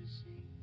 the sea.